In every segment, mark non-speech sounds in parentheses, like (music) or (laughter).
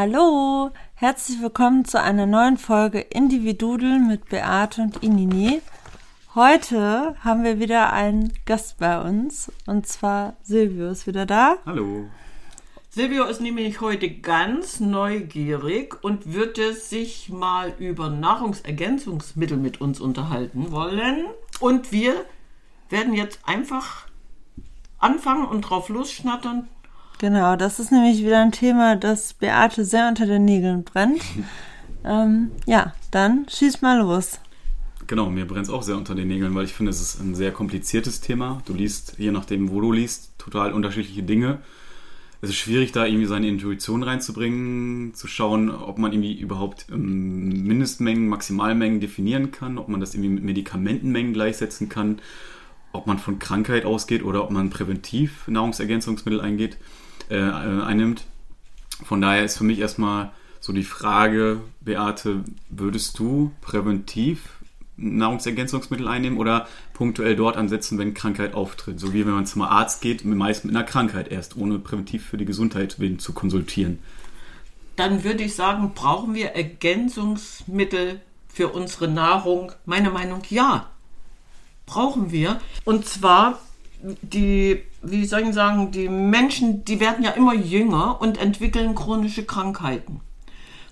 Hallo, herzlich willkommen zu einer neuen Folge Individudel mit Beate und Inini. Heute haben wir wieder einen Gast bei uns und zwar Silvio ist wieder da. Hallo. Silvio ist nämlich heute ganz neugierig und würde sich mal über Nahrungsergänzungsmittel mit uns unterhalten wollen. Und wir werden jetzt einfach anfangen und drauf losschnattern. Genau, das ist nämlich wieder ein Thema, das Beate sehr unter den Nägeln brennt. (laughs) ähm, ja, dann schieß mal los. Genau, mir brennt es auch sehr unter den Nägeln, weil ich finde, es ist ein sehr kompliziertes Thema. Du liest, je nachdem, wo du liest, total unterschiedliche Dinge. Es ist schwierig, da irgendwie seine Intuition reinzubringen, zu schauen, ob man irgendwie überhaupt ähm, Mindestmengen, Maximalmengen definieren kann, ob man das irgendwie mit Medikamentenmengen gleichsetzen kann, ob man von Krankheit ausgeht oder ob man präventiv Nahrungsergänzungsmittel eingeht, äh, einnimmt. Von daher ist für mich erstmal so die Frage, Beate, würdest du präventiv Nahrungsergänzungsmittel einnehmen oder punktuell dort ansetzen, wenn Krankheit auftritt. So wie wenn man zum Arzt geht, meist mit einer Krankheit erst, ohne präventiv für die Gesundheit zu konsultieren. Dann würde ich sagen, brauchen wir Ergänzungsmittel für unsere Nahrung? Meine Meinung, ja. Brauchen wir. Und zwar die, wie soll ich sagen, die Menschen, die werden ja immer jünger und entwickeln chronische Krankheiten.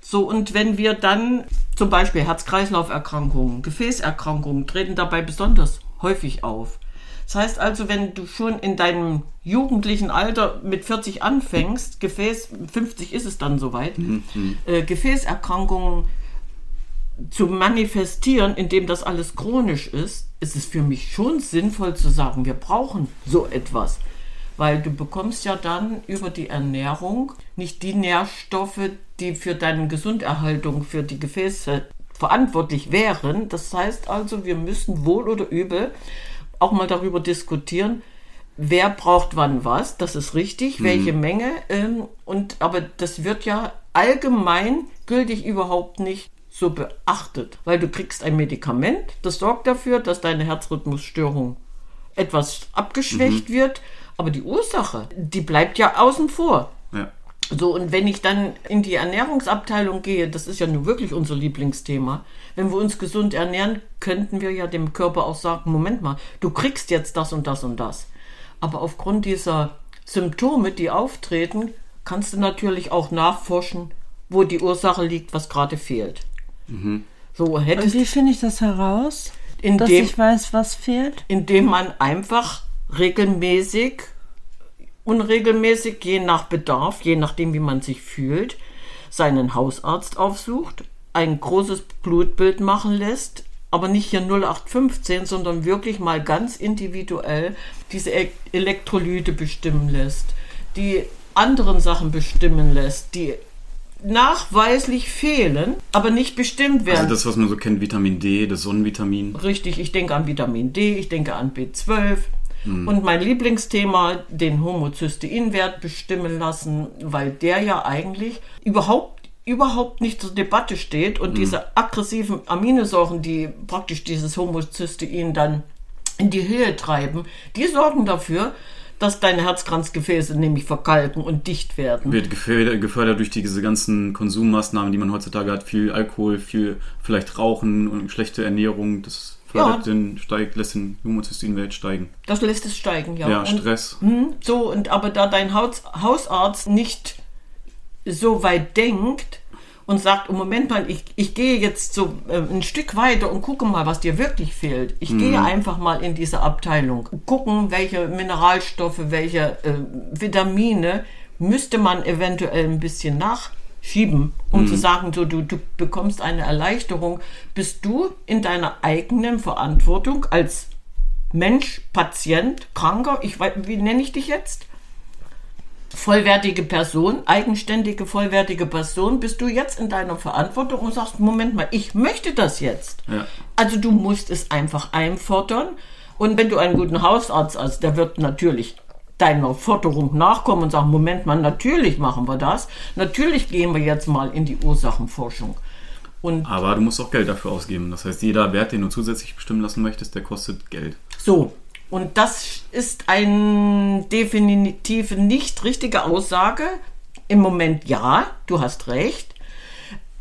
So, und wenn wir dann zum Beispiel Herz-Kreislauf-Erkrankungen, Gefäßerkrankungen treten dabei besonders häufig auf. Das heißt also, wenn du schon in deinem jugendlichen Alter mit 40 anfängst, Gefäß, 50 ist es dann soweit, mhm. äh, Gefäßerkrankungen zu manifestieren, indem das alles chronisch ist, ist es für mich schon sinnvoll zu sagen, wir brauchen so etwas weil du bekommst ja dann über die Ernährung nicht die Nährstoffe, die für deine Gesunderhaltung, für die Gefäße verantwortlich wären. Das heißt also, wir müssen wohl oder übel auch mal darüber diskutieren, wer braucht wann was, das ist richtig, mhm. welche Menge. Ähm, und aber das wird ja allgemein gültig überhaupt nicht so beachtet, weil du kriegst ein Medikament, das sorgt dafür, dass deine Herzrhythmusstörung etwas abgeschwächt mhm. wird aber die Ursache, die bleibt ja außen vor. Ja. So, und wenn ich dann in die Ernährungsabteilung gehe, das ist ja nun wirklich unser Lieblingsthema. Wenn wir uns gesund ernähren, könnten wir ja dem Körper auch sagen: Moment mal, du kriegst jetzt das und das und das. Aber aufgrund dieser Symptome, die auftreten, kannst du natürlich auch nachforschen, wo die Ursache liegt, was gerade fehlt. Mhm. So hättest und wie finde ich das heraus? Indem, dass ich weiß, was fehlt? Indem man einfach regelmäßig, unregelmäßig, je nach Bedarf, je nachdem, wie man sich fühlt, seinen Hausarzt aufsucht, ein großes Blutbild machen lässt, aber nicht hier 0815, sondern wirklich mal ganz individuell diese e- Elektrolyte bestimmen lässt, die anderen Sachen bestimmen lässt, die nachweislich fehlen, aber nicht bestimmt werden. Also das, was man so kennt, Vitamin D, das Sonnenvitamin. Richtig, ich denke an Vitamin D, ich denke an B12, Mhm. Und mein Lieblingsthema, den Homozysteinwert bestimmen lassen, weil der ja eigentlich überhaupt überhaupt nicht zur Debatte steht und mhm. diese aggressiven Aminosäuren, die praktisch dieses Homozystein dann in die Höhe treiben, die sorgen dafür, dass deine Herzkranzgefäße nämlich verkalken und dicht werden. Wird gefördert, gefördert durch diese ganzen Konsummaßnahmen, die man heutzutage hat. Viel Alkohol, viel vielleicht Rauchen und schlechte Ernährung. Das fördert ja. den, steigt, lässt den Homozysteinwert steigen. Das lässt es steigen, ja. Ja, und, Stress. Mh, so, und aber da dein Haus, Hausarzt nicht so weit denkt und sagt, oh Moment mal, ich, ich gehe jetzt so äh, ein Stück weiter und gucke mal, was dir wirklich fehlt. Ich mhm. gehe einfach mal in diese Abteilung, gucken, welche Mineralstoffe, welche äh, Vitamine müsste man eventuell ein bisschen nach schieben, um mhm. zu sagen, so du, du bekommst eine Erleichterung, bist du in deiner eigenen Verantwortung als Mensch, Patient, Kranker, ich weiß, wie nenne ich dich jetzt? Vollwertige Person, eigenständige, vollwertige Person, bist du jetzt in deiner Verantwortung und sagst, Moment mal, ich möchte das jetzt. Ja. Also du musst es einfach einfordern. Und wenn du einen guten Hausarzt hast, der wird natürlich deiner Forderung nachkommen und sagen, Moment mal, natürlich machen wir das. Natürlich gehen wir jetzt mal in die Ursachenforschung. Und Aber du musst auch Geld dafür ausgeben. Das heißt, jeder Wert, den du zusätzlich bestimmen lassen möchtest, der kostet Geld. So, und das ist eine definitiv nicht richtige Aussage, im Moment ja, du hast recht.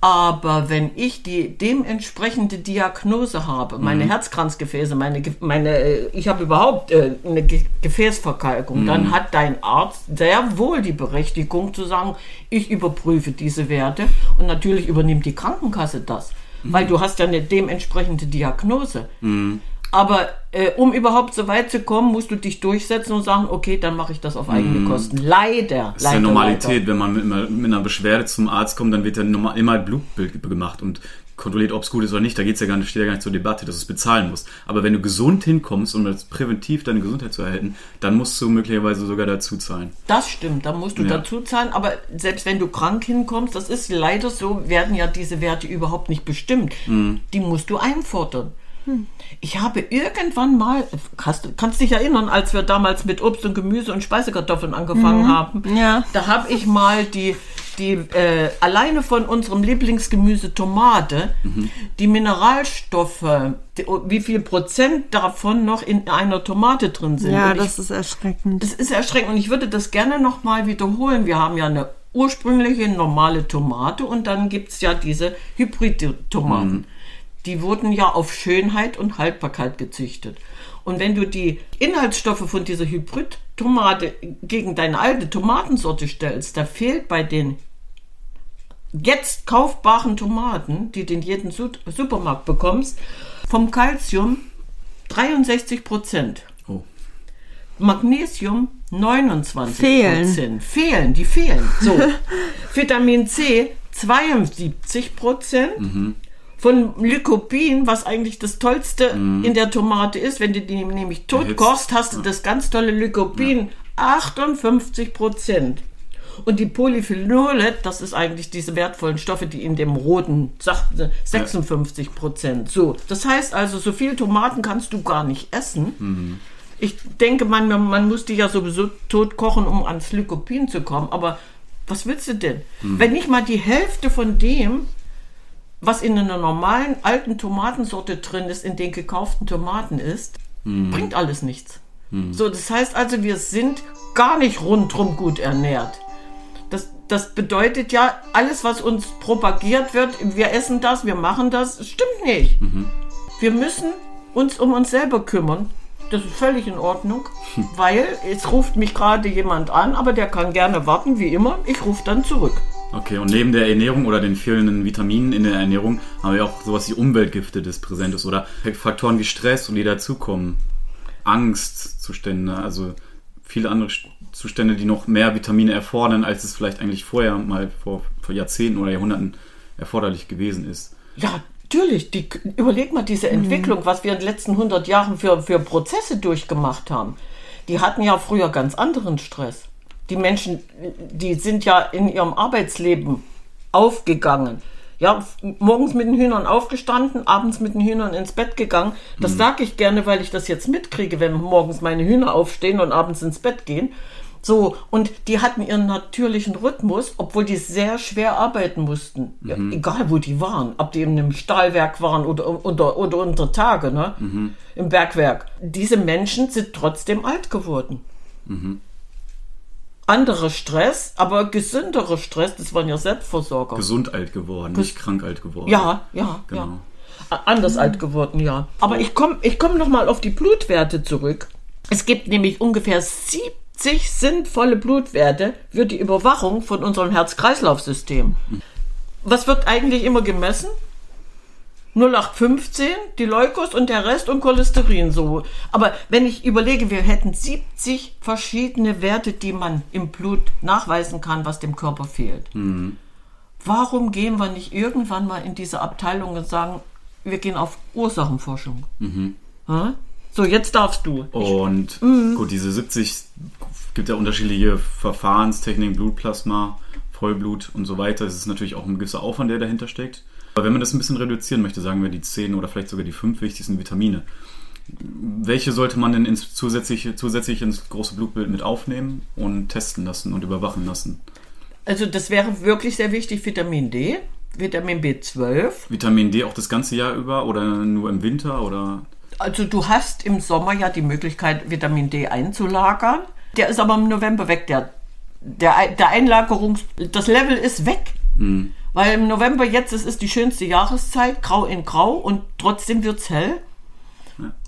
Aber wenn ich die dementsprechende Diagnose habe, meine Herzkranzgefäße, meine, meine, äh, ich habe überhaupt äh, eine Ge Gefäßverkalkung, dann hat dein Arzt sehr wohl die Berechtigung zu sagen, ich überprüfe diese Werte und natürlich übernimmt die Krankenkasse das, weil du hast ja eine dementsprechende Diagnose. Aber äh, um überhaupt so weit zu kommen, musst du dich durchsetzen und sagen, okay, dann mache ich das auf eigene Kosten. Leider. Das ist leider, ja Normalität, leider. wenn man mit einer, mit einer Beschwerde zum Arzt kommt, dann wird ja normal- immer ein Blutbild gemacht und kontrolliert, ob es gut ist oder nicht. Da geht's ja gar nicht, steht ja gar nicht zur Debatte, dass du es bezahlen musst. Aber wenn du gesund hinkommst, um jetzt präventiv deine Gesundheit zu erhalten, dann musst du möglicherweise sogar dazu zahlen. Das stimmt, da musst du Ja. dazu zahlen, aber selbst wenn du krank hinkommst, das ist leider so, werden ja diese Werte überhaupt nicht bestimmt. Mhm. Die musst du einfordern. Ich habe irgendwann mal, hast, du- kannst dich erinnern, als wir damals mit Obst und Gemüse und Speisekartoffeln angefangen haben, Ja. da habe ich mal die, die äh, alleine von unserem Lieblingsgemüse Tomate, die Mineralstoffe, die, wie viel Prozent davon noch in einer Tomate drin sind. Ja, Und ich das ist erschreckend. das ist erschreckend und ich würde das gerne nochmal wiederholen. Wir haben ja eine ursprüngliche normale Tomate und dann gibt es ja diese Hybrid-Tomaten. Die wurden ja auf Schönheit und Haltbarkeit gezüchtet. Und wenn du die Inhaltsstoffe von dieser Hybrid-Tomate gegen deine alte Tomatensorte stellst, da fehlt bei den jetzt kaufbaren Tomaten, die du in jedem Su- Supermarkt bekommst, vom Calcium 63 Prozent. Oh. Magnesium 29 Fehlen. Prozent. Fehlen, die fehlen. So. (laughs) Vitamin C 72 Prozent. Mhm. Von Lycopin, was eigentlich das Tollste in der Tomate ist, wenn du die nämlich tot Erhitzt. kochst, hast du das ganz tolle Lycopin 58 Prozent. Und die Polyphenole, das ist eigentlich diese wertvollen Stoffe, die in dem roten Saft 56 Prozent. So, das heißt also, so viel Tomaten kannst du gar nicht essen. Ich denke, man, man muss die ja sowieso tot kochen, um ans Lycopin zu kommen. Aber was willst du denn? Wenn nicht mal die Hälfte von dem, was in einer normalen alten Tomatensorte drin ist, in den gekauften Tomaten ist, bringt alles nichts. So, das heißt also, wir sind gar nicht rundrum gut ernährt. Das, das bedeutet ja, alles, was uns propagiert wird, wir essen das, wir machen das, stimmt nicht. Wir müssen uns um uns selber kümmern. Das ist völlig in Ordnung, (laughs) weil es ruft mich gerade jemand an, aber der kann gerne warten, wie immer. Ich rufe dann zurück. Okay, und neben der Ernährung oder den fehlenden Vitaminen in der Ernährung haben wir auch sowas wie Umweltgifte des Präsentes oder Faktoren wie Stress und die dazukommen. Angstzustände, also viele andere St- Zustände, die noch mehr Vitamine erfordern, als es vielleicht eigentlich vorher mal vor, vor Jahrzehnten oder Jahrhunderten erforderlich gewesen ist. Ja, natürlich. Die, überleg mal diese Entwicklung, was wir in den letzten 100 Jahren für, für Prozesse durchgemacht haben. Die hatten ja früher ganz anderen Stress. Die Menschen, die sind ja in ihrem Arbeitsleben aufgegangen. Ja, morgens mit den Hühnern aufgestanden, abends mit den Hühnern ins Bett gegangen. Das sage ich gerne, weil ich das jetzt mitkriege, wenn morgens meine Hühner aufstehen und abends ins Bett gehen. So, und die hatten ihren natürlichen Rhythmus, obwohl die sehr schwer arbeiten mussten. Ja, egal, wo die waren. Ob die in einem Stahlwerk waren oder unter, oder unter Tage, ne? Im Bergwerk. Diese Menschen sind trotzdem alt geworden. Anderer Stress, aber gesünderer Stress, das waren ja Selbstversorger. Gesund alt geworden, nicht krank alt geworden. Ja, ja, Genau. ja. Anders alt geworden, ja. Aber ich komme ich komm nochmal auf die Blutwerte zurück. Es gibt nämlich ungefähr 70 sinnvolle Blutwerte für die Überwachung von unserem Herz-Kreislauf-System. Was wird eigentlich immer gemessen? 0815, die Leukos und der Rest und Cholesterin so. Aber wenn ich überlege, wir hätten 70 verschiedene Werte, die man im Blut nachweisen kann, was dem Körper fehlt. Warum gehen wir nicht irgendwann mal in diese Abteilung und sagen, wir gehen auf Ursachenforschung? Hä? So, jetzt darfst du. Und gut, diese 70 gibt ja unterschiedliche Verfahrenstechniken, Blutplasma, Vollblut und so weiter. Es ist natürlich auch ein gewisser Aufwand, der dahinter steckt. Aber wenn man das ein bisschen reduzieren möchte, sagen wir die 10 oder vielleicht sogar die 5 wichtigsten Vitamine. Welche sollte man denn ins zusätzliche, zusätzlich ins große Blutbild mit aufnehmen und testen lassen und überwachen lassen? Also das wäre wirklich sehr wichtig, Vitamin D, Vitamin B12. Vitamin D auch das ganze Jahr über oder nur im Winter oder Also du hast im Sommer ja die Möglichkeit, Vitamin D einzulagern. Der ist aber im November weg, der, Der, der Einlagerungs... Das Level ist weg. Weil im November jetzt, es ist die schönste Jahreszeit, grau in grau und trotzdem wird's hell.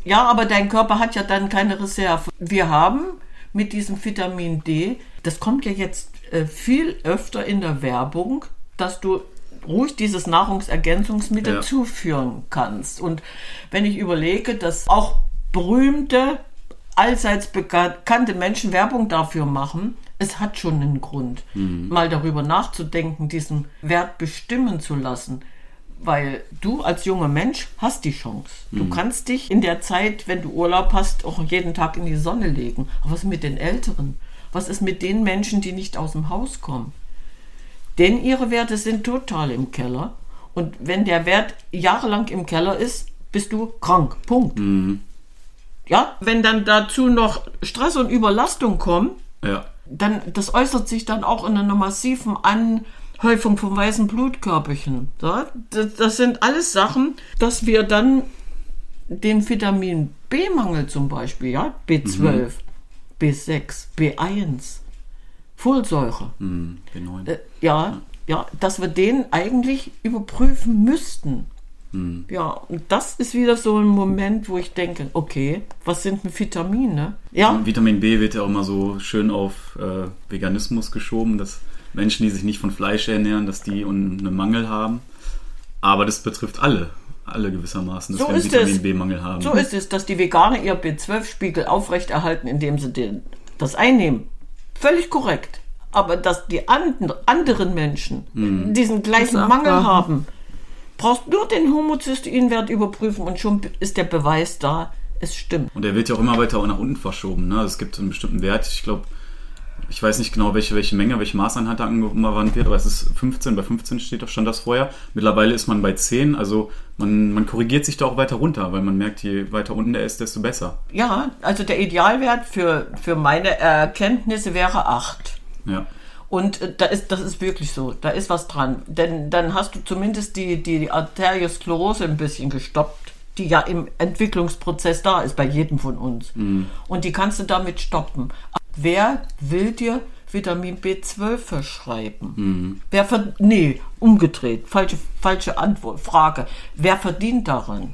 Ja, aber dein Körper hat ja dann keine Reserve. Wir haben mit diesem Vitamin D, das kommt ja jetzt äh, viel öfter in der Werbung, dass du ruhig dieses Nahrungsergänzungsmittel Ja. zuführen kannst. Und wenn ich überlege, dass auch berühmte, allseits bekannte Menschen Werbung dafür machen, es hat schon einen Grund, mal darüber nachzudenken, diesen Wert bestimmen zu lassen. Weil du als junger Mensch hast die Chance. Du kannst dich in der Zeit, wenn du Urlaub hast, auch jeden Tag in die Sonne legen. Aber was ist mit den Älteren? Was ist mit den Menschen, die nicht aus dem Haus kommen? Denn ihre Werte sind total im Keller. Und wenn der Wert jahrelang im Keller ist, bist du krank. Punkt. Ja, wenn dann dazu noch Stress und Überlastung kommen, Ja. dann das äußert sich dann auch in einer massiven Anhäufung von weißen Blutkörperchen. Das, sind alles Sachen, dass wir dann den Vitamin B-Mangel zum Beispiel, ja, B12, B6, B1, Folsäure, Hm, B9. äh, ja, ja, dass wir den eigentlich überprüfen müssten. Ja, und das ist wieder so ein Moment, wo ich denke, okay, was sind denn Vitamine? Ja, Vitamin B wird ja auch immer so schön auf äh, Veganismus geschoben, dass Menschen, die sich nicht von Fleisch ernähren, dass die einen Mangel haben. Aber das betrifft alle, alle gewissermaßen, dass So wir Vitamin es. B-Mangel haben. So ist es, dass die Veganer ihr B12-Spiegel aufrechterhalten, indem sie den, das einnehmen. Völlig korrekt. Aber dass die and, anderen Menschen Hm. diesen gleichen Mangel haben, brauchst nur den Homozysteinwert überprüfen und schon ist der Beweis da, es stimmt. Und der wird ja auch immer weiter nach unten verschoben. Ne? Also es gibt einen bestimmten Wert, ich glaube, ich weiß nicht genau, welche, welche Menge, welche Maßeinheit da angewandt wird, aber es ist 15, bei 15 steht doch schon das vorher. Mittlerweile ist man bei 10, also man, man korrigiert sich da auch weiter runter, weil man merkt, je weiter unten der ist, desto besser. Ja, also der Idealwert für, für meine Erkenntnisse wäre 8. Ja. Und äh, da ist, das ist wirklich so, da ist was dran. Denn dann hast du zumindest die, die Arteriosklerose ein bisschen gestoppt, die ja im Entwicklungsprozess da ist bei jedem von uns. Und die kannst du damit stoppen. Wer will dir Vitamin B12 verschreiben? Wer ver nee, umgedreht, falsche, falsche Antwort, Frage. Wer verdient daran?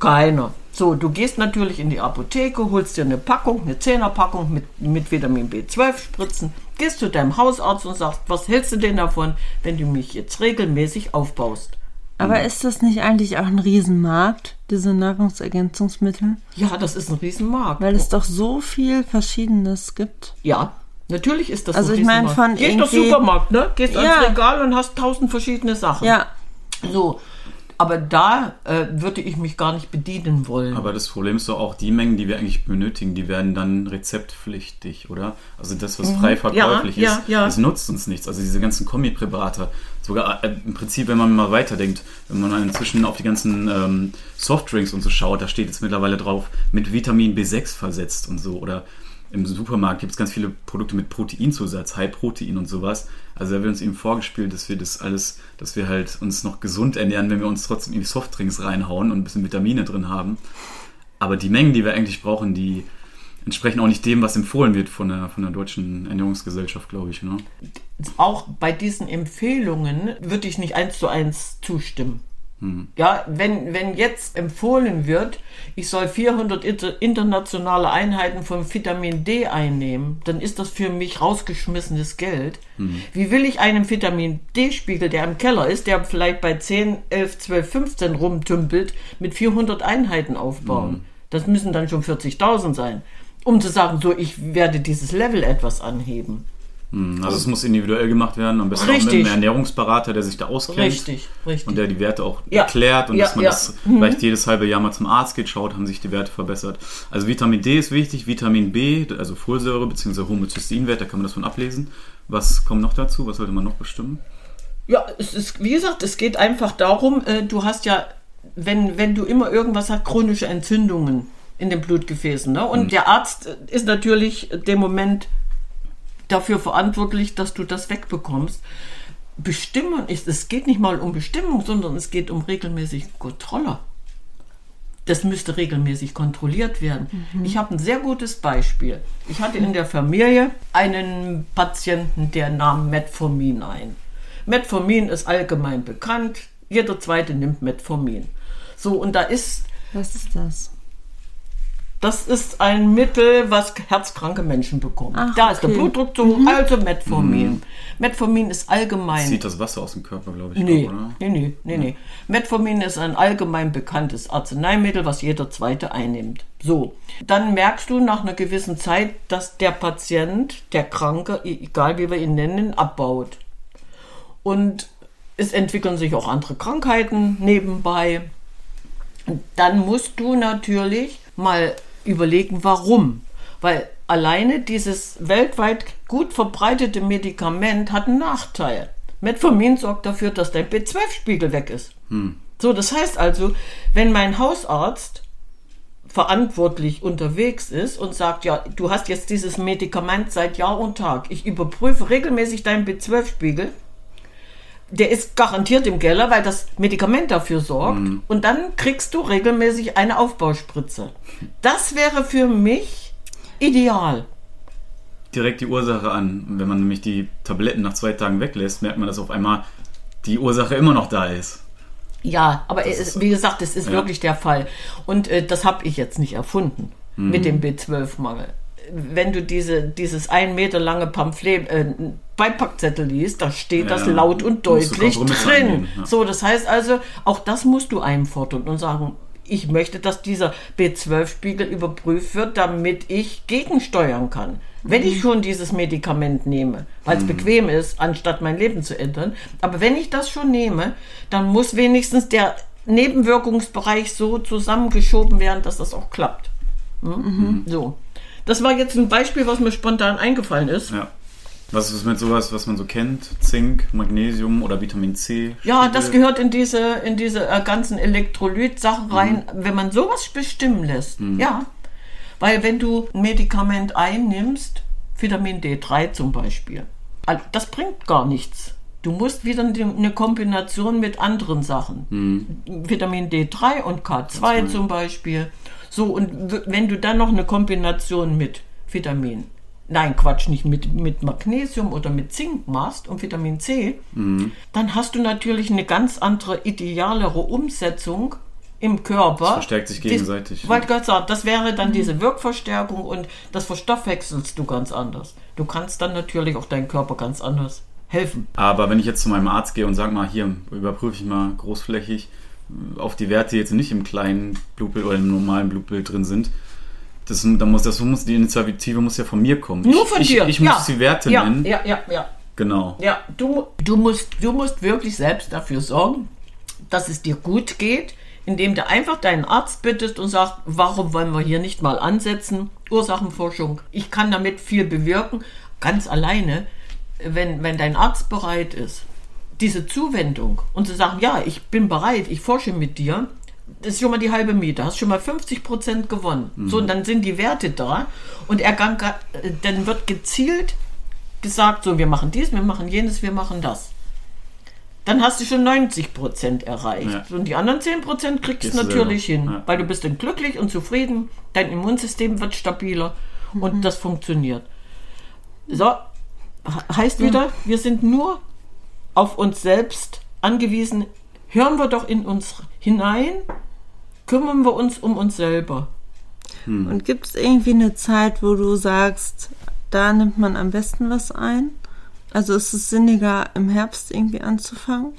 Keiner. So, du gehst natürlich in die Apotheke, holst dir eine Packung, eine Zehnerpackung mit, mit Vitamin B12 Spritzen, gehst zu deinem Hausarzt und sagst, was hältst du denn davon, wenn du mich jetzt regelmäßig aufbaust? Aber ist das nicht eigentlich auch ein Riesenmarkt, diese Nahrungsergänzungsmittel? Ja, das ist ein Riesenmarkt. Weil es doch so viel Verschiedenes gibt. ja, natürlich ist das Also ein ich meine, Riesenmarkt. von Gehst doch Supermarkt, ne? Gehst Ja. ans Regal und hast tausend verschiedene Sachen. Ja, So, aber da äh, würde ich mich gar nicht bedienen wollen. Aber das Problem ist doch auch, die Mengen, die wir eigentlich benötigen, die werden dann rezeptpflichtig, oder? Also das, was frei verkäuflich Mhm. Ja, ist, ja, ja. das nutzt uns nichts. Also diese ganzen Kombipräparate, sogar äh, im Prinzip, wenn man mal weiterdenkt, wenn man inzwischen auf die ganzen ähm, Softdrinks und so schaut, da steht jetzt mittlerweile drauf, mit Vitamin B6 versetzt und so. Oder im Supermarkt gibt es ganz viele Produkte mit Proteinzusatz, High-Protein und sowas. Also da wird uns eben vorgespielt, dass wir das alles, dass wir halt uns noch gesund ernähren, wenn wir uns trotzdem in die Softdrinks reinhauen und ein bisschen Vitamine drin haben. Aber die Mengen, die wir eigentlich brauchen, die entsprechen auch nicht dem, was empfohlen wird von der, von der deutschen Ernährungsgesellschaft, glaube ich. Ne? auch bei diesen Empfehlungen würde ich nicht eins zu eins zustimmen. Ja, wenn, wenn jetzt empfohlen wird, ich soll 400 inter- internationale Einheiten von Vitamin D einnehmen, dann ist das für mich rausgeschmissenes Geld. Wie will ich einen Vitamin D-Spiegel, der im Keller ist, der vielleicht bei 10, 11, 12, 15 rumtümpelt, mit 400 Einheiten aufbauen? Das müssen dann schon 40.000 sein, um zu sagen, so, ich werde dieses Level etwas anheben. Hm, Also es muss individuell gemacht werden, am besten auch mit Richtig. einem Ernährungsberater, der sich da auskennt. Richtig, richtig. Und der die Werte auch Ja. erklärt und Ja, dass man ja. das vielleicht jedes halbe Jahr mal zum Arzt geht, schaut, haben sich die Werte verbessert. Also Vitamin D ist wichtig, Vitamin B, also Folsäure bzw. Homozysteinwert, da kann man das von ablesen. Was kommt noch dazu? Was sollte man noch bestimmen? Ja, es ist, wie gesagt, es geht einfach darum, äh, du hast ja, wenn, wenn du immer irgendwas hast, chronische Entzündungen in den Blutgefäßen. Ne? Und der Arzt äh, ist natürlich dem Moment dafür verantwortlich, dass du das wegbekommst. Bestimmung ist, es geht nicht mal um Bestimmung, sondern es geht um regelmäßige Kontrolle. das müsste regelmäßig kontrolliert werden. Ich habe ein sehr gutes Beispiel. Ich hatte in der Familie einen Patienten, der nahm Metformin ein. Metformin ist allgemein bekannt. Jeder zweite nimmt Metformin. So, und da ist Was ist das? Das ist ein Mittel, was herzkranke Menschen bekommen. Ach, da ist der okay. Blutdruck zu hoch, also Metformin. Metformin ist allgemein. Zieht das Wasser aus dem Körper, glaube ich. Nee, auch, oder? nee, nee, nee, nee. Metformin ist ein allgemein bekanntes Arzneimittel, was jeder Zweite einnimmt. So, dann merkst du nach einer gewissen Zeit, dass der Patient, der Kranke, e- egal wie wir ihn nennen, abbaut. Und es entwickeln sich auch andere Krankheiten nebenbei. Dann musst du natürlich mal überlegen, warum. Weil alleine dieses weltweit gut verbreitete Medikament hat einen Nachteil. Metformin sorgt dafür, dass dein B12-Spiegel weg ist. So, das heißt also, wenn mein Hausarzt verantwortlich unterwegs ist und sagt, ja, du hast jetzt dieses Medikament seit Jahr und Tag, ich überprüfe regelmäßig deinen B12-Spiegel, der ist garantiert im Keller, weil das Medikament dafür sorgt. Und dann kriegst du regelmäßig eine Aufbauspritze. Das wäre für mich ideal. Direkt die Ursache an. Wenn man nämlich die Tabletten nach zwei Tagen weglässt, merkt man, dass auf einmal die Ursache immer noch da ist. Ja, aber ist- wie gesagt, das ist ja. wirklich der Fall. Und äh, das habe ich jetzt nicht erfunden mit dem B12-Mangel. Wenn du diese, dieses ein Meter lange Pamphlet, äh, Beipackzettel liest, da steht Ja, das laut und deutlich drin. ja. So, das heißt also, auch das musst du einfordern und sagen, ich möchte, dass dieser B12-Spiegel überprüft wird, damit ich gegensteuern kann. Wenn ich schon dieses Medikament nehme, weil es bequem ist, anstatt mein Leben zu ändern, aber wenn ich das schon nehme, dann muss wenigstens der Nebenwirkungsbereich so zusammengeschoben werden, dass das auch klappt. Hm? So. Das war jetzt ein Beispiel, was mir spontan eingefallen ist. Ja. Was ist mit sowas, was man so kennt? Zink, Magnesium oder Vitamin C? Ja, Spiegel? das gehört in diese, in diese äh, ganzen Elektrolyt-Sachen rein, wenn man sowas bestimmen lässt. Ja. Weil wenn du ein Medikament einnimmst, Vitamin D3 zum Beispiel, das bringt gar nichts. Du musst wieder eine eine Kombination mit anderen Sachen. Vitamin D3 und K2 zum Beispiel. So, und wenn du dann noch eine Kombination mit Vitamin, nein, Quatsch, nicht mit, mit Magnesium oder mit Zink machst und Vitamin C, dann hast du natürlich eine ganz andere, idealere Umsetzung im Körper. Das verstärkt sich gegenseitig. Ich wollte gerade sagen, das wäre dann diese Wirkverstärkung und das verstoffwechselst du ganz anders. Du kannst dann natürlich auch deinem Körper ganz anders helfen. Aber wenn ich jetzt zu meinem Arzt gehe und sage mal, hier überprüfe ich mal großflächig auf die Werte, jetzt nicht im kleinen Blutbild oder im normalen Blutbild drin sind, das, dann muss, das muss, die Initiative muss ja von mir kommen. Nur ich, von ich, dir. Ich ja. muss die Werte ja, nennen. Ja, ja, ja. Genau. Ja, du, du, musst, du musst wirklich selbst dafür sorgen, dass es dir gut geht, indem du einfach deinen Arzt bittest und sagst, warum wollen wir hier nicht mal ansetzen? Ursachenforschung. Ich kann damit viel bewirken, ganz alleine, wenn, wenn dein Arzt bereit ist, diese Zuwendung und zu sagen, ja, ich bin bereit, ich forsche mit dir, das ist schon mal die halbe Miete, hast schon mal 50 Prozent gewonnen. So, und dann sind die Werte da und er kann, äh, dann wird gezielt gesagt, so, wir machen dies, wir machen jenes, wir machen das. Dann hast du schon 90 Prozent erreicht. Ja. Und die anderen 10 Prozent kriegst du natürlich selber. hin, Ja. weil du bist dann glücklich und zufrieden, dein Immunsystem wird stabiler und das funktioniert. So, he- heißt wieder, wir sind nur auf uns selbst angewiesen. Hören wir doch in uns hinein, kümmern wir uns um uns selber. Und gibt es irgendwie eine Zeit, wo du sagst, da nimmt man am besten was ein? Also ist es sinniger, im Herbst irgendwie anzufangen,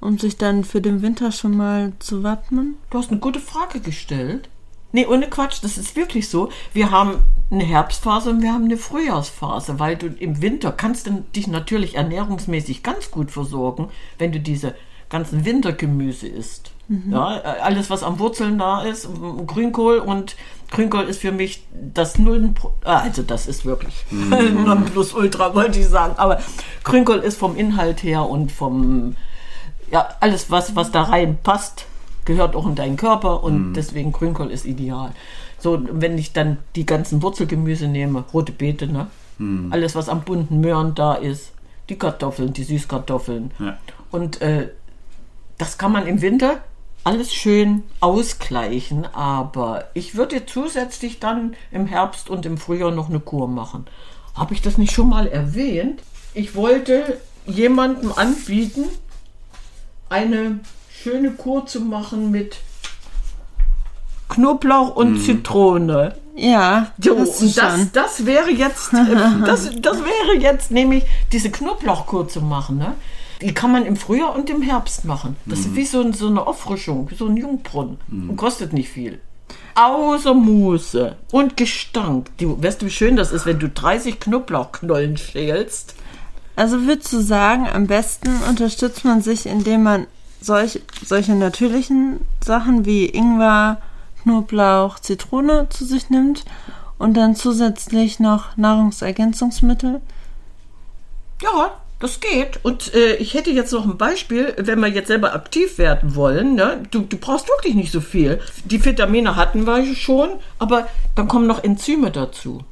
um sich dann für den Winter schon mal zu wappnen? Du hast eine gute Frage gestellt. Nee, ohne Quatsch, das ist wirklich so. Wir haben eine Herbstphase und wir haben eine Frühjahrsphase, weil du im Winter kannst du dich natürlich ernährungsmäßig ganz gut versorgen, wenn du diese ganzen Wintergemüse isst. Ja, äh, alles, was am Wurzeln da ist, Grünkohl und Grünkohl ist für mich das Nullen, also das ist wirklich (laughs) plus Ultra, wollte ich sagen, aber Grünkohl ist vom Inhalt her und vom ja, alles, was, was da reinpasst, gehört auch in deinen Körper und deswegen Grünkohl ist ideal. So, wenn ich dann die ganzen Wurzelgemüse nehme, rote Beete, ne? Alles, was am bunten Möhren da ist, die Kartoffeln, die Süßkartoffeln. Ja. Und äh, das kann man im Winter alles schön ausgleichen, aber ich würde zusätzlich dann im Herbst und im Frühjahr noch eine Kur machen. Habe ich das nicht schon mal erwähnt? Ich wollte jemandem anbieten, eine schöne Kur zu machen mit Knoblauch und Zitrone. Ja, So, du und das, das wäre jetzt, äh, (laughs) das, das wäre jetzt nämlich diese Knoblauchkur zu machen. Ne? Die kann man im Frühjahr und im Herbst machen. Das ist wie so, ein- so eine Auffrischung, wie so ein Jungbrunnen. Und kostet nicht viel. Außer Muße und Gestank. Du, weißt du, wie schön das ist, wenn du 30 Knoblauchknollen schälst? Also würdest du sagen, am besten unterstützt man sich, indem man solch, solche natürlichen Sachen wie Ingwer, Knoblauch, Zitrone zu sich nimmt und dann zusätzlich noch Nahrungsergänzungsmittel? Ja, das geht. Und äh, ich hätte jetzt noch ein Beispiel, wenn wir jetzt selber aktiv werden wollen. Ne? Du, du brauchst wirklich nicht so viel. Die Vitamine hatten wir schon, aber dann kommen noch Enzyme dazu.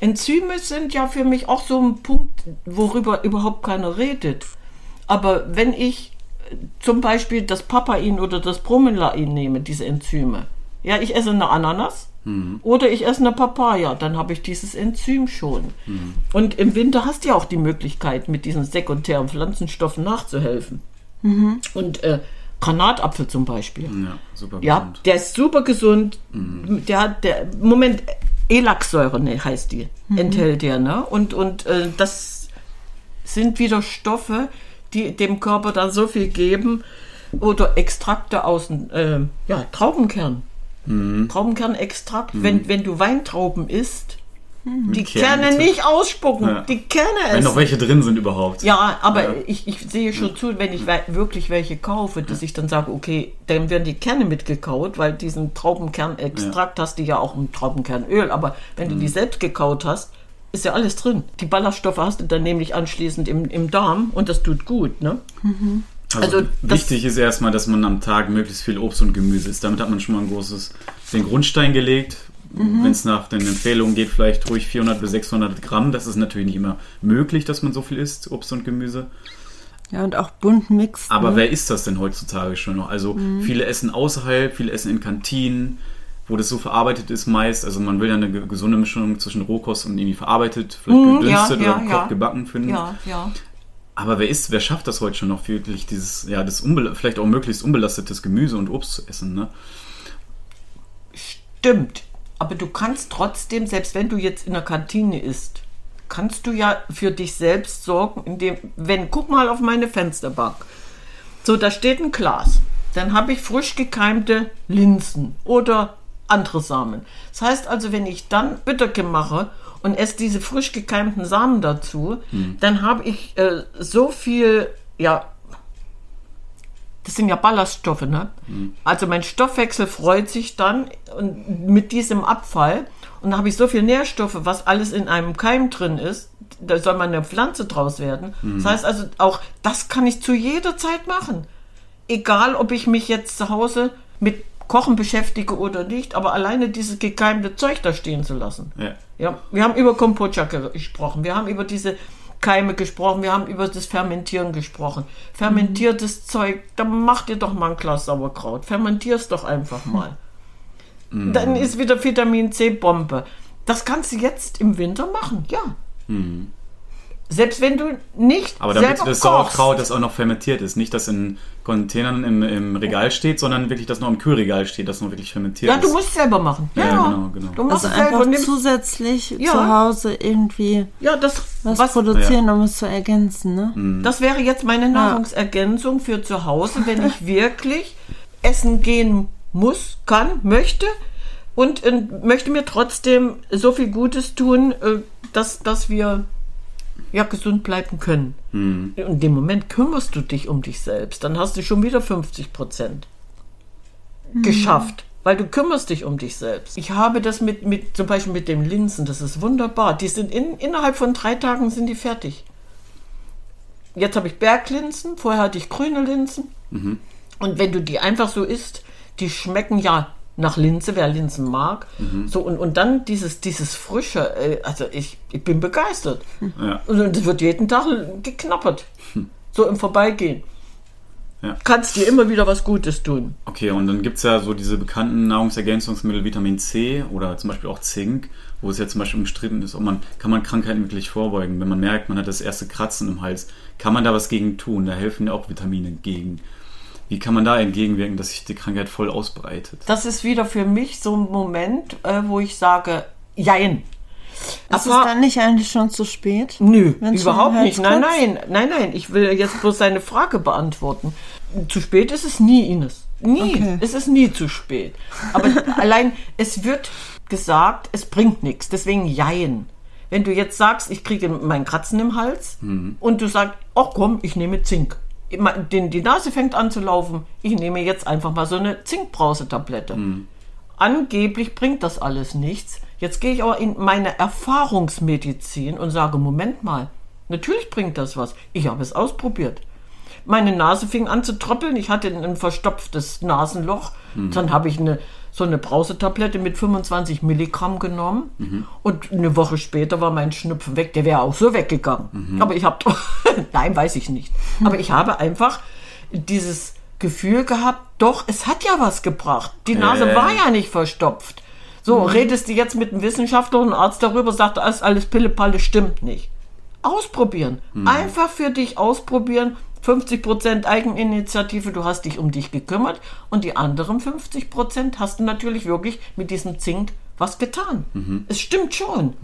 Enzyme sind ja für mich auch so ein Punkt, worüber überhaupt keiner redet. Aber wenn ich zum Beispiel das Papain oder das Bromelain nehme, diese Enzyme, ja, ich esse eine Ananas oder ich esse eine Papaya, dann habe ich dieses Enzym schon. Und im Winter hast du ja auch die Möglichkeit, mit diesen sekundären Pflanzenstoffen nachzuhelfen. Und äh, Granatapfel zum Beispiel. Ja, super Ja, gesund. der ist super gesund. Der hat, der, Moment, Elaxsäure ne, heißt die, enthält der, ne? Und, und äh, das sind wieder Stoffe, die dem Körper dann so viel geben. Oder Extrakte aus dem äh, ja, Traubenkern. Traubenkernextrakt. Wenn, wenn du Weintrauben isst, die Kerne nicht ausspucken, Ja. die Kerne Wenn noch essen. welche drin sind überhaupt. Ja, aber Ja. Ich, ich sehe schon zu, wenn ich wirklich welche kaufe, dass ich dann sage, okay, dann werden die Kerne mitgekaut, weil diesen Traubenkernextrakt hast du ja auch im Traubenkernöl, aber wenn du Mhm. die selbst gekaut hast, ist ja alles drin. Die Ballaststoffe hast du dann nämlich anschließend im, im Darm und das tut gut, ne? Also, Also das- wichtig ist erstmal, dass man am Tag möglichst viel Obst und Gemüse isst. Damit hat man schon mal ein großes, den Grundstein gelegt. Mhm. Wenn es nach den Empfehlungen geht, vielleicht ruhig 400 bis 600 Gramm. Das ist natürlich nicht immer möglich, dass man so viel isst, Obst und Gemüse. Ja, und auch bunt mixen. Aber ne? wer isst das denn heutzutage schon noch? Also viele essen außerhalb, viele essen in Kantinen, wo das so verarbeitet ist meist. Also man will ja eine ge- gesunde Mischung zwischen Rohkost und irgendwie verarbeitet, vielleicht Mhm, gedünstet ja, ja, oder ja. gebacken finden. Ja, ja. Aber wer isst, wer schafft das heute schon noch wirklich dieses, ja, das vielleicht auch möglichst unbelastetes Gemüse und Obst zu essen, ne? Stimmt. Aber du kannst trotzdem, selbst wenn du jetzt in der Kantine isst, kannst du ja für dich selbst sorgen, indem, wenn, guck mal auf meine Fensterbank. So, da steht ein Glas. Dann habe ich frisch gekeimte Linsen oder andere Samen. Das heißt also, wenn ich dann Bitterke mache und esse diese frisch gekeimten Samen dazu, dann habe ich äh, so viel, ja, das sind ja Ballaststoffe, ne? Also mein Stoffwechsel freut sich dann und mit diesem Abfall und da habe ich so viel Nährstoffe, was alles in einem Keim drin ist, da soll man eine Pflanze draus werden. Das heißt also auch, das kann ich zu jeder Zeit machen. Egal, ob ich mich jetzt zu Hause mit Kochen beschäftige oder nicht, aber alleine dieses gekeimte Zeug da stehen zu lassen. Ja. Ja, wir haben über Kombucha ge- gesprochen, wir haben über diese Keime gesprochen, wir haben über das Fermentieren gesprochen. Fermentiertes Zeug, dann mach dir doch mal ein Glas Sauerkraut. Fermentier's doch einfach mal. Dann ist wieder Vitamin C Bombe. Das kannst du jetzt im Winter machen, ja. Selbst wenn du nicht Aber damit das kochst. Sauerkraut, das auch noch fermentiert ist. Nicht, dass in Containern im, im Regal steht, sondern wirklich, dass noch im Kühlregal steht, dass noch wirklich fermentiert Ja, ist. du musst es selber machen. Ja, Ja, ja. genau, genau. Du machst also es selber einfach und nimmst, zusätzlich Ja. zu Hause irgendwie ja, das, was, was, produzieren, um es zu ergänzen, ne? Das wäre jetzt meine Nahrungsergänzung für zu Hause, wenn ich wirklich essen gehen muss, kann, möchte und äh, möchte mir trotzdem so viel Gutes tun, äh, dass, dass wir ja gesund bleiben können. Mhm. In dem Moment kümmerst du dich um dich selbst, dann hast du schon wieder 50 Prozent geschafft. Weil du kümmerst dich um dich selbst. Ich habe das mit, mit zum Beispiel mit dem Linsen, das ist wunderbar. Die sind in, innerhalb von drei Tagen sind die fertig. Jetzt habe ich Berglinsen, vorher hatte ich grüne Linsen. Und wenn du die einfach so isst, die schmecken ja nach Linse, wer Linsen mag. So, und, und dann dieses, dieses Frische, äh, also ich, ich bin begeistert. Ja. Und es wird jeden Tag geknappert. So im Vorbeigehen. Ja. Kannst dir immer wieder was Gutes tun. Okay, und dann gibt es ja so diese bekannten Nahrungsergänzungsmittel Vitamin C oder zum Beispiel auch Zink, wo es ja zum Beispiel umstritten ist, ob man, kann man Krankheiten wirklich vorbeugen. Wenn man merkt, man hat das erste Kratzen im Hals, kann man da was gegen tun? Da helfen ja auch Vitamine gegen. Wie kann man da entgegenwirken, dass sich die Krankheit voll ausbreitet? Das ist wieder für mich so ein Moment, äh, wo ich sage, jein. Ist es Aber- dann nicht eigentlich schon zu spät? Nö, überhaupt nicht. Nein, nein, nein, nein. Ich will jetzt bloß seine Frage beantworten. Zu spät ist es nie, Ines. Nie. Okay. Es ist nie zu spät. Aber (laughs) allein, es wird gesagt, es bringt nichts. Deswegen jein. Wenn du jetzt sagst, ich kriege mein Kratzen im Hals und du sagst, ach komm, ich nehme Zink. Den, die Nase fängt an zu laufen. Ich nehme jetzt einfach mal so eine Zinkbrausetablette. Angeblich bringt das alles nichts. Jetzt gehe ich aber in meine Erfahrungsmedizin und sage, Moment mal, natürlich bringt das was. Ich habe es ausprobiert. Meine Nase fing an zu tröppeln. Ich hatte ein verstopftes Nasenloch. Dann habe ich eine, so eine Brausetablette mit 25 Milligramm genommen. Und eine Woche später war mein Schnupfen weg. Der wäre auch so weggegangen. Aber ich habe, (laughs) nein, weiß ich nicht. Aber ich habe einfach dieses Gefühl gehabt, doch, es hat ja was gebracht. Die Nase Äh. war ja nicht verstopft. So, redest du jetzt mit einem Wissenschaftler und einem Arzt darüber, sagt, das ist alles Pillepalle, stimmt nicht. Ausprobieren. Einfach für dich ausprobieren. 50% Eigeninitiative, du hast dich um dich gekümmert und die anderen 50% hast du natürlich wirklich mit diesem Zink was getan. Es stimmt schon.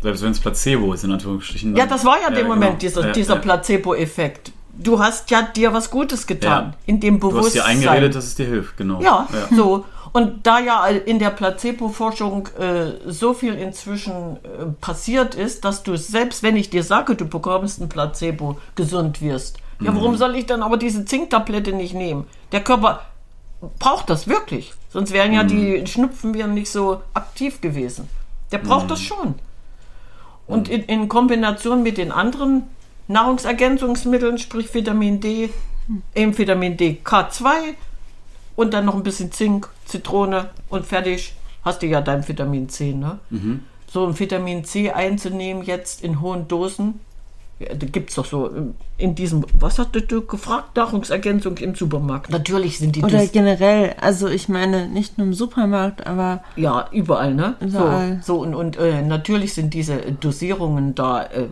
Selbst wenn es Placebo ist, in Anführungsstrichen. Ja, das war ja, der genau. Moment, dieser, Ja, dieser ja. Placebo-Effekt. Du hast ja dir was Gutes getan. Ja. In dem Du hast Bewusstsein. dir eingeredet, dass es dir hilft, genau. Ja, so. Und da ja in der Placebo-Forschung äh, so viel inzwischen äh, passiert ist, dass du selbst, wenn ich dir sage, du bekommst ein Placebo, gesund wirst. Ja, warum soll ich dann aber diese Zinktablette nicht nehmen? Der Körper braucht das wirklich. Sonst wären ja die Schnupfenviren nicht so aktiv gewesen. Der braucht das schon. Und in, in Kombination mit den anderen Nahrungsergänzungsmitteln, sprich Vitamin D, eben Vitamin D K2 und dann noch ein bisschen Zink, Zitrone und fertig hast du ja dein Vitamin C. Ne? So ein Vitamin C einzunehmen jetzt in hohen Dosen, ja, da gibt es doch so ähm, in diesem, was hattest du gefragt? Nahrungsergänzung im Supermarkt. Natürlich sind die Oder Dos- generell, also ich meine nicht nur im Supermarkt, aber Ja, überall, ne? Überall. So, so und, und äh, natürlich sind diese Dosierungen da äh,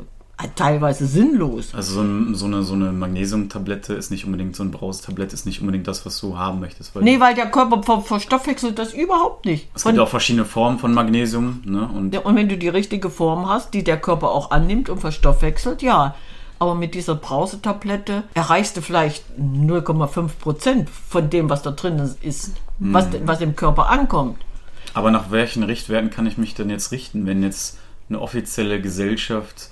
teilweise sinnlos. Also so, ein, so, eine, so eine Magnesiumtablette ist nicht unbedingt, so ein Brausetablette ist nicht unbedingt das, was du haben möchtest. Weil Nee, weil der Körper ver verstoffwechselt das überhaupt nicht. es Von, gibt auch verschiedene Formen von Magnesium. Ne? Und ja, und wenn du die richtige Form hast, die der Körper auch annimmt und verstoffwechselt, ja. Aber mit dieser Brausetablette erreichst du vielleicht 0,5 Prozent von dem, was da drin ist, was, was im Körper ankommt. Aber nach welchen Richtwerten kann ich mich denn jetzt richten, wenn jetzt eine offizielle Gesellschaft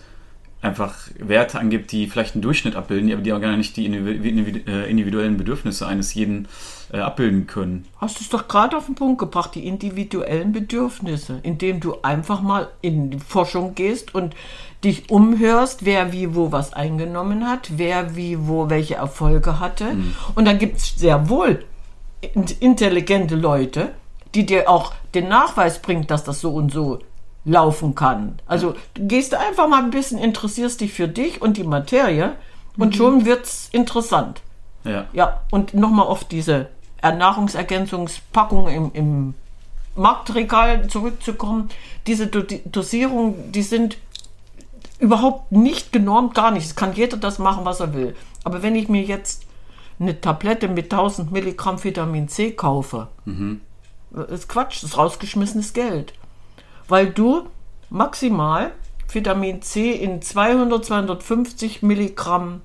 einfach Werte angibt, die vielleicht einen Durchschnitt abbilden, aber die aber gar nicht die individu- äh, individuellen Bedürfnisse eines jeden äh, abbilden können? Hast du es doch gerade auf den Punkt gebracht, die individuellen Bedürfnisse, indem du einfach mal in die Forschung gehst und dich umhörst, wer wie wo was eingenommen hat, wer wie wo welche Erfolge hatte. Und dann gibt es sehr wohl in- intelligente Leute, die dir auch den Nachweis bringt, dass das so und so laufen kann. Also du gehst einfach mal ein bisschen, interessierst dich für dich und die Materie und schon wird's interessant. Ja. Ja, und nochmal auf diese Nahrungsergänzungspackung im, im Marktregal zurückzukommen. Diese Do Dosierungen, die sind überhaupt nicht genormt, gar nicht. Es kann jeder das machen, was er will. Aber wenn ich mir jetzt eine Tablette mit 1000 Milligramm Vitamin C kaufe, das ist Quatsch, das ist rausgeschmissenes Geld. Weil du maximal Vitamin C in 200, 250 Milligramm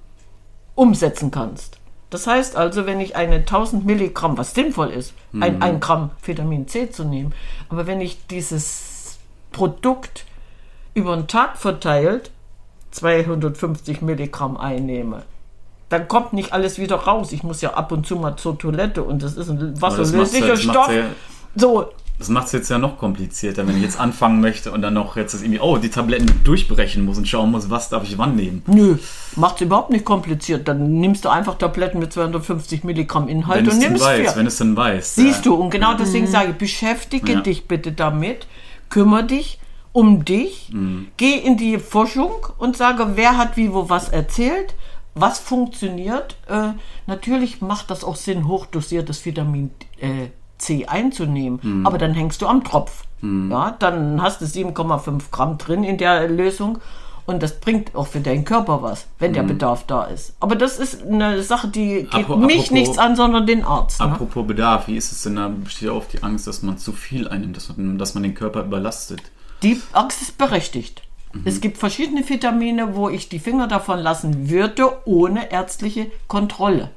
umsetzen kannst. Das heißt also, wenn ich eine 1000 Milligramm, was sinnvoll ist, ein, ein Gramm Vitamin C zu nehmen, aber wenn ich dieses Produkt über den Tag verteilt 250 Milligramm einnehme, dann kommt nicht alles wieder raus. Ich muss ja ab und zu mal zur Toilette und das ist ein wasserlöslicher macht's Stoff. ja- So, Das macht es jetzt ja noch komplizierter, wenn ich jetzt anfangen möchte und dann noch jetzt das irgendwie, oh, die Tabletten durchbrechen muss und schauen muss, was darf ich wann nehmen. Nö, macht's überhaupt nicht kompliziert. Dann nimmst du einfach Tabletten mit 250 Milligramm Inhalt Wenn und es denn nimmst weiß, vier. wenn es denn weiß. Siehst ja. du, und genau deswegen sage ich, beschäftige Ja. dich bitte damit, kümmere dich um dich, Mhm. geh in die Forschung und sage, wer hat wie wo was erzählt, was funktioniert? Äh, natürlich macht das auch Sinn, hochdosiertes Vitamin äh, C einzunehmen, aber dann hängst du am Tropf. Ja, dann hast du 7,5 Gramm drin in der Lösung und das bringt auch für deinen Körper was, wenn der Bedarf da ist. Aber das ist eine Sache, die geht Apro- mich apropos- nichts an, sondern den Arzt. Ne? Apropos Bedarf, wie ist es denn da? Besteht ja oft die Angst, dass man zu viel einnimmt, dass man, dass man den Körper überlastet. Die Angst ist berechtigt. Mhm. Es gibt verschiedene Vitamine, wo ich die Finger davon lassen würde, ohne ärztliche Kontrolle.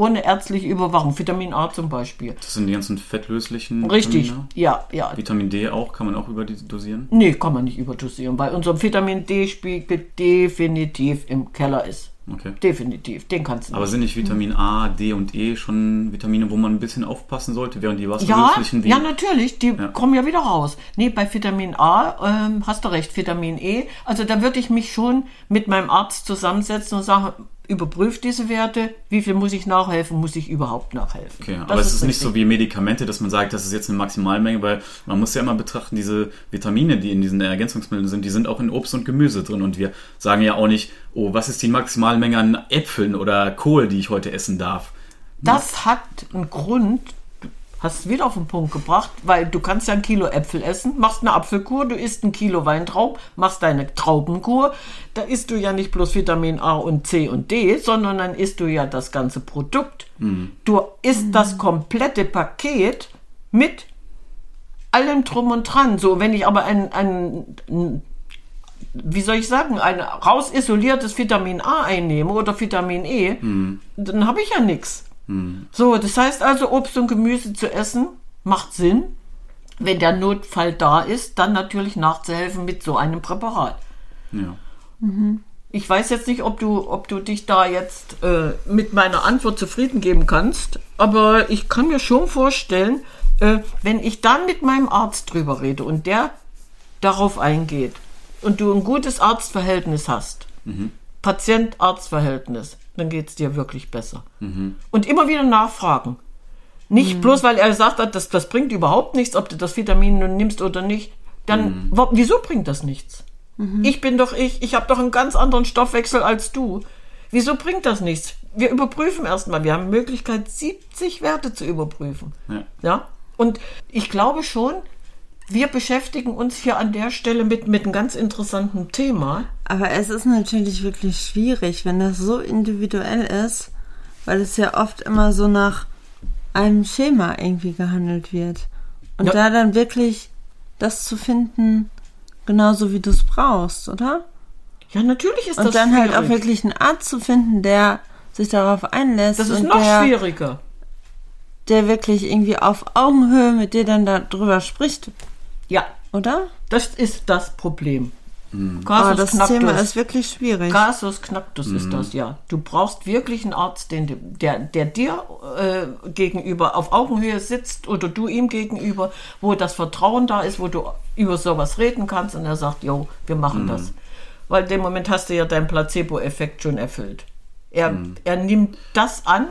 Ohne ärztliche Überwachung. Vitamin A zum Beispiel. Das sind die ganzen fettlöslichen Richtig, Vitamine. ja, ja. Vitamin D auch, kann man auch überdosieren? Nee, kann man nicht überdosieren, weil unser Vitamin D-Spiegel definitiv im Keller ist. Okay. Definitiv, den kannst du Aber nicht. sind nicht Vitamin A, D und E schon Vitamine, wo man ein bisschen aufpassen sollte, während die Ja, wasserlöslichen wie ja, natürlich, die Ja. kommen ja wieder raus. Nee, bei Vitamin A ähm, hast du recht, Vitamin E. Also da würde ich mich schon mit meinem Arzt zusammensetzen und sagen, überprüf diese Werte, wie viel muss ich nachhelfen, muss ich überhaupt nachhelfen. Okay, Das aber es ist nicht so wie Medikamente, dass man sagt, das ist jetzt eine Maximalmenge, weil man muss ja immer betrachten, diese Vitamine, die in diesen Ergänzungsmitteln sind, die sind auch in Obst und Gemüse drin und wir sagen ja auch nicht, oh, was ist die Maximalmenge an Äpfeln oder Kohl, die ich heute essen darf? Das hat einen Grund, hast es wieder auf den Punkt gebracht, weil du kannst ja ein Kilo Äpfel essen, machst eine Apfelkur, du isst ein Kilo Weintraub, machst deine Traubenkur, da isst du ja nicht bloß Vitamin A und C und D, sondern dann isst du ja das ganze Produkt. Du isst das komplette Paket mit allem drum und dran. So, wenn ich aber ein, ein, ein wie soll ich sagen, ein rausisoliertes Vitamin A einnehme oder Vitamin E, dann habe ich ja nichts. So, das heißt also, Obst und Gemüse zu essen macht Sinn. Wenn der Notfall da ist, dann natürlich nachzuhelfen mit so einem Präparat. Ja. Ich weiß jetzt nicht, ob du, ob du dich da jetzt äh, mit meiner Antwort zufrieden geben kannst, aber ich kann mir schon vorstellen, äh, wenn ich dann mit meinem Arzt drüber rede und der darauf eingeht und du ein gutes Arztverhältnis hast, Patient-Arzt-Verhältnis, dann geht es dir wirklich besser. Und immer wieder nachfragen. Nicht bloß, weil er gesagt hat, das, das bringt überhaupt nichts, ob du das Vitamin nun nimmst oder nicht. Dann, wa- wieso bringt das nichts? Ich bin doch ich, ich habe doch einen ganz anderen Stoffwechsel als du. Wieso bringt das nichts? Wir überprüfen erstmal. Wir haben Möglichkeit, 70 Werte zu überprüfen. Ja. Ja? Und ich glaube schon, wir beschäftigen uns hier an der Stelle mit, mit einem ganz interessanten Thema. Aber es ist natürlich wirklich schwierig, wenn das so individuell ist, weil es ja oft immer so nach einem Schema irgendwie gehandelt wird. Und Ja. da dann wirklich das zu finden, genauso wie du es brauchst, oder? Ja, natürlich ist Und das dann schwierig. halt auch wirklich einen Arzt zu finden, der sich darauf einlässt das ist und noch der, schwieriger. der wirklich irgendwie auf Augenhöhe mit dir dann darüber spricht, Ja, oder? das ist das Problem. Aber Kasus das knacktus. Thema ist wirklich schwierig. Casus knacktus ist das, ja. Du brauchst wirklich einen Arzt, den, der, der dir äh, gegenüber auf Augenhöhe sitzt oder du ihm gegenüber, wo das Vertrauen da ist, wo du über sowas reden kannst und er sagt, jo, wir machen das. Weil in dem Moment hast du ja deinen Placebo-Effekt schon erfüllt. Er, er nimmt das an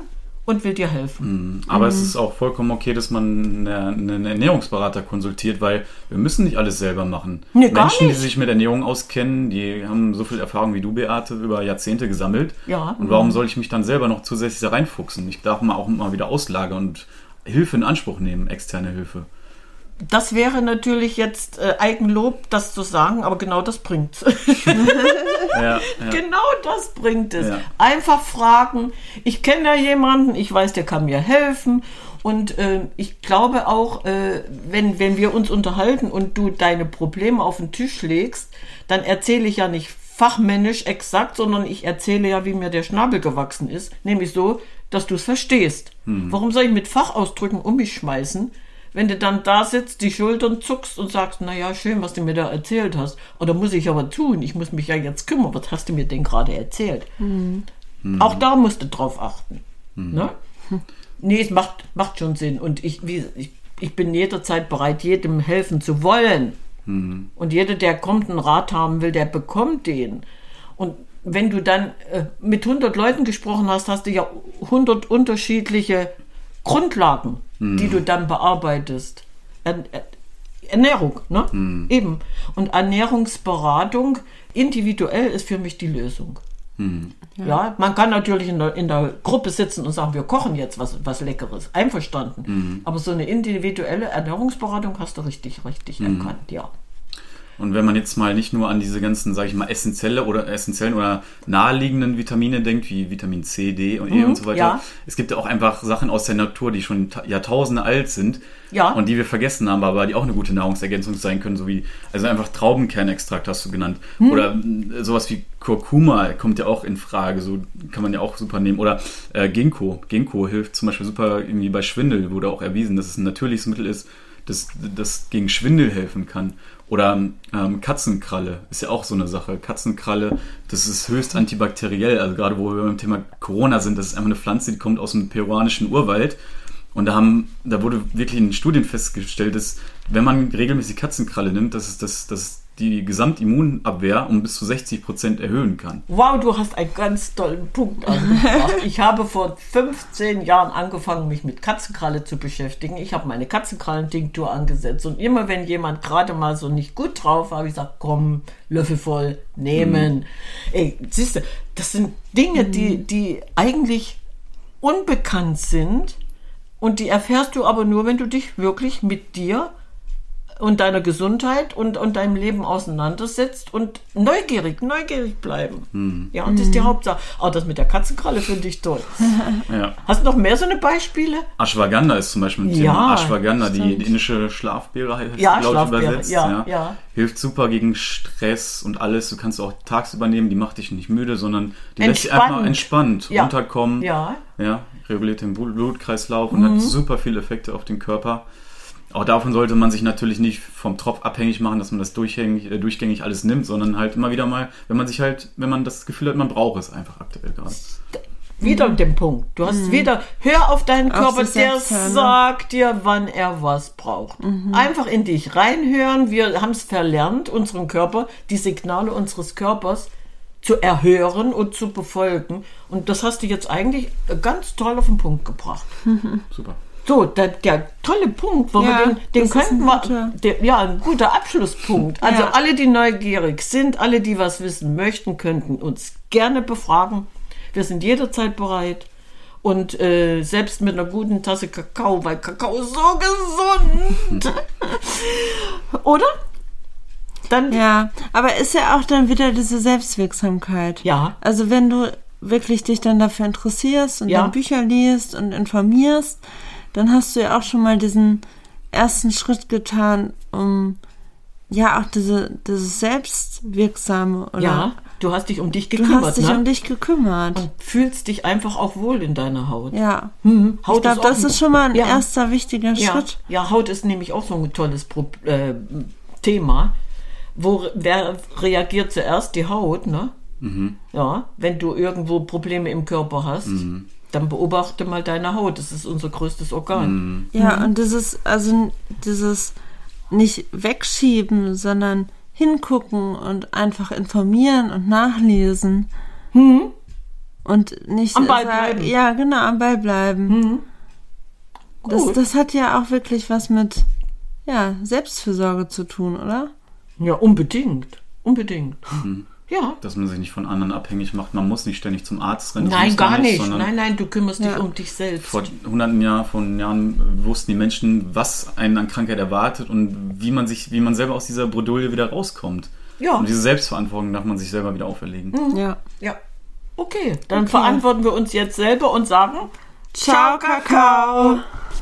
und will dir helfen. Aber es ist auch vollkommen okay, dass man eine- einen Ernährungsberater konsultiert, weil wir müssen nicht alles selber machen. Nee, Menschen, die sich mit Ernährung auskennen, die haben so viel Erfahrung wie du, Beate, über Jahrzehnte gesammelt. Ja. Und warum soll ich mich dann selber noch zusätzlich da reinfuchsen? Ich darf mal auch mal wieder auslagern und Hilfe in Anspruch nehmen, externe Hilfe. Das wäre natürlich jetzt äh, Eigenlob, das zu sagen, aber genau das bringt's. (laughs) Ja, (laughs) ja. Genau das bringt es. Ja. Einfach fragen. Ich kenne ja jemanden, ich weiß, der kann mir helfen. Und äh, ich glaube auch, äh, wenn, wenn wir uns unterhalten und du deine Probleme auf den Tisch legst, dann erzähle ich ja nicht fachmännisch exakt, sondern ich erzähle ja, wie mir der Schnabel gewachsen ist. Nämlich so, dass du es verstehst. Warum soll ich mit Fachausdrücken um mich schmeißen, wenn du dann da sitzt, die Schultern zuckst und sagst, na ja, schön, was du mir da erzählt hast. Oder muss ich aber tun, ich muss mich ja jetzt kümmern, was hast du mir denn gerade erzählt? Auch da musst du drauf achten. Ne? Nee, es macht, macht schon Sinn. Und ich, wie, ich, ich bin jederzeit bereit, jedem helfen zu wollen. Und jeder, der kommt, einen Rat haben will, der bekommt den. Und wenn du dann äh, mit 100 Leuten gesprochen hast, hast du ja 100 unterschiedliche Grundlagen, die du dann bearbeitest. Er, er, Ernährung, ne? Eben. Und Ernährungsberatung individuell ist für mich die Lösung. Ja. man kann natürlich in der, in der Gruppe sitzen und sagen, wir kochen jetzt was, was Leckeres. Einverstanden. Aber so eine individuelle Ernährungsberatung hast du richtig, richtig erkannt, ja. Und wenn man jetzt mal nicht nur an diese ganzen, sage ich mal, essentielle oder essentiellen oder naheliegenden Vitamine denkt, wie Vitamin C, D und E und so weiter. ja. Es gibt ja auch einfach Sachen aus der Natur, die schon ta- Jahrtausende alt sind Ja. und die wir vergessen haben, aber die auch eine gute Nahrungsergänzung sein können, so wie also einfach Traubenkernextrakt hast du genannt oder mh, sowas wie Kurkuma kommt ja auch in Frage, so kann man ja auch super nehmen oder äh, Ginkgo. Ginkgo hilft zum Beispiel super irgendwie bei Schwindel, wurde auch erwiesen, dass es ein natürliches Mittel ist, das, das gegen Schwindel helfen kann. Oder ähm, Katzenkralle ist ja auch so eine Sache. Katzenkralle, das ist höchst antibakteriell. Also gerade wo wir beim Thema Corona sind, das ist einfach eine Pflanze, die kommt aus dem peruanischen Urwald. Und da haben, da wurde wirklich in Studien festgestellt, dass wenn man regelmäßig Katzenkralle nimmt, dass es das, dass die Gesamtimmunabwehr um bis zu 60 Prozent erhöhen kann. Wow, du hast einen ganz tollen Punkt angebracht. Ich habe vor 15 Jahren angefangen, mich mit Katzenkralle zu beschäftigen. Ich habe meine Katzenkrallen-Tinktur angesetzt und immer wenn jemand gerade mal so nicht gut drauf war, habe ich gesagt, komm, Löffel voll, nehmen. Ey, siehst du, das sind Dinge, die, die eigentlich unbekannt sind und die erfährst du aber nur, wenn du dich wirklich mit dir und deiner Gesundheit und, und deinem Leben auseinandersetzt und neugierig, neugierig bleiben. Ja, und das ist die Hauptsache. Auch das mit der Katzenkralle finde ich toll. (laughs) Ja. Hast du noch mehr so eine Beispiele? Ashwagandha ist zum Beispiel ein Ja, Thema. Ashwagandha, die stimmt. indische Schlafbeere heißt Ja, sie, glaub ich, Schlafbeere, übersetzt. ja, ja. Hilft super gegen Stress und alles. Du kannst auch tagsüber nehmen, die macht dich nicht müde, sondern die lässt dich einfach Entspannt. entspannt Ja. runterkommen. Ja. Ja, reguliert den Blut- Blutkreislauf und hat super viele Effekte auf den Körper. Auch davon sollte man sich natürlich nicht vom Tropf abhängig machen, dass man das durchgängig, äh, durchgängig alles nimmt, sondern halt immer wieder mal, wenn man sich halt, wenn man das Gefühl hat, man braucht es einfach aktuell gerade. Wieder den Punkt. Du hast wieder, hör auf deinen Auf Körper, sich der sagt dir, wann er was braucht. Einfach in dich reinhören. Wir haben es verlernt, unseren Körper, die Signale unseres Körpers zu erhören und zu befolgen. Und das hast du jetzt eigentlich ganz toll auf den Punkt gebracht. Super. So, der, der tolle Punkt, wo Ja, wir den, den könnten wir, der, ja, ein guter Abschlusspunkt. Also Ja. alle, die neugierig sind, alle, die was wissen möchten, könnten uns gerne befragen. Wir sind jederzeit bereit. Und äh, selbst mit einer guten Tasse Kakao, weil Kakao ist so gesund. (laughs) Oder? Dann Ja, aber ist ja auch dann wieder diese Selbstwirksamkeit. Ja. Also wenn du wirklich dich dann dafür interessierst und Ja. dann Bücher liest und informierst, dann hast du ja auch schon mal diesen ersten Schritt getan, um ja auch diese dieses Selbstwirksame oder ja, du hast dich um dich du gekümmert, hast dich ne? um dich gekümmert. Und fühlst dich einfach auch wohl in deiner Haut. ja. Hm, Haut Ich glaube, das ist schon mal ein Ja. erster wichtiger Ja, Schritt. ja, Haut ist nämlich auch so ein tolles Pro äh, Thema. Wo wer reagiert zuerst? Die Haut, ne? Ja, wenn du irgendwo Probleme im Körper hast, dann beobachte mal deine Haut. Das ist unser größtes Organ. Ja, und dieses, also dieses nicht wegschieben, sondern hingucken und einfach informieren und nachlesen. Und nicht Am Ball sagen- bleiben. Ja, genau, am Ball bleiben. Das, Gut. das hat ja auch wirklich was mit ja, Selbstfürsorge zu tun, oder? Ja, unbedingt. Unbedingt. Ja. Dass man sich nicht von anderen abhängig macht. Man muss nicht ständig zum Arzt rennen. Nein, gar nicht. sondern Nein, nein, du kümmerst dich Ja. um dich selbst. Vor hunderten Jahren, von Jahren wussten die Menschen, was einen an Krankheit erwartet und wie man sich, wie man selber aus dieser Bredouille wieder rauskommt. Ja. Und diese Selbstverantwortung darf man sich selber wieder auferlegen. Ja. Ja. Okay, dann Okay. verantworten wir uns jetzt selber und sagen Ciao, Kakao.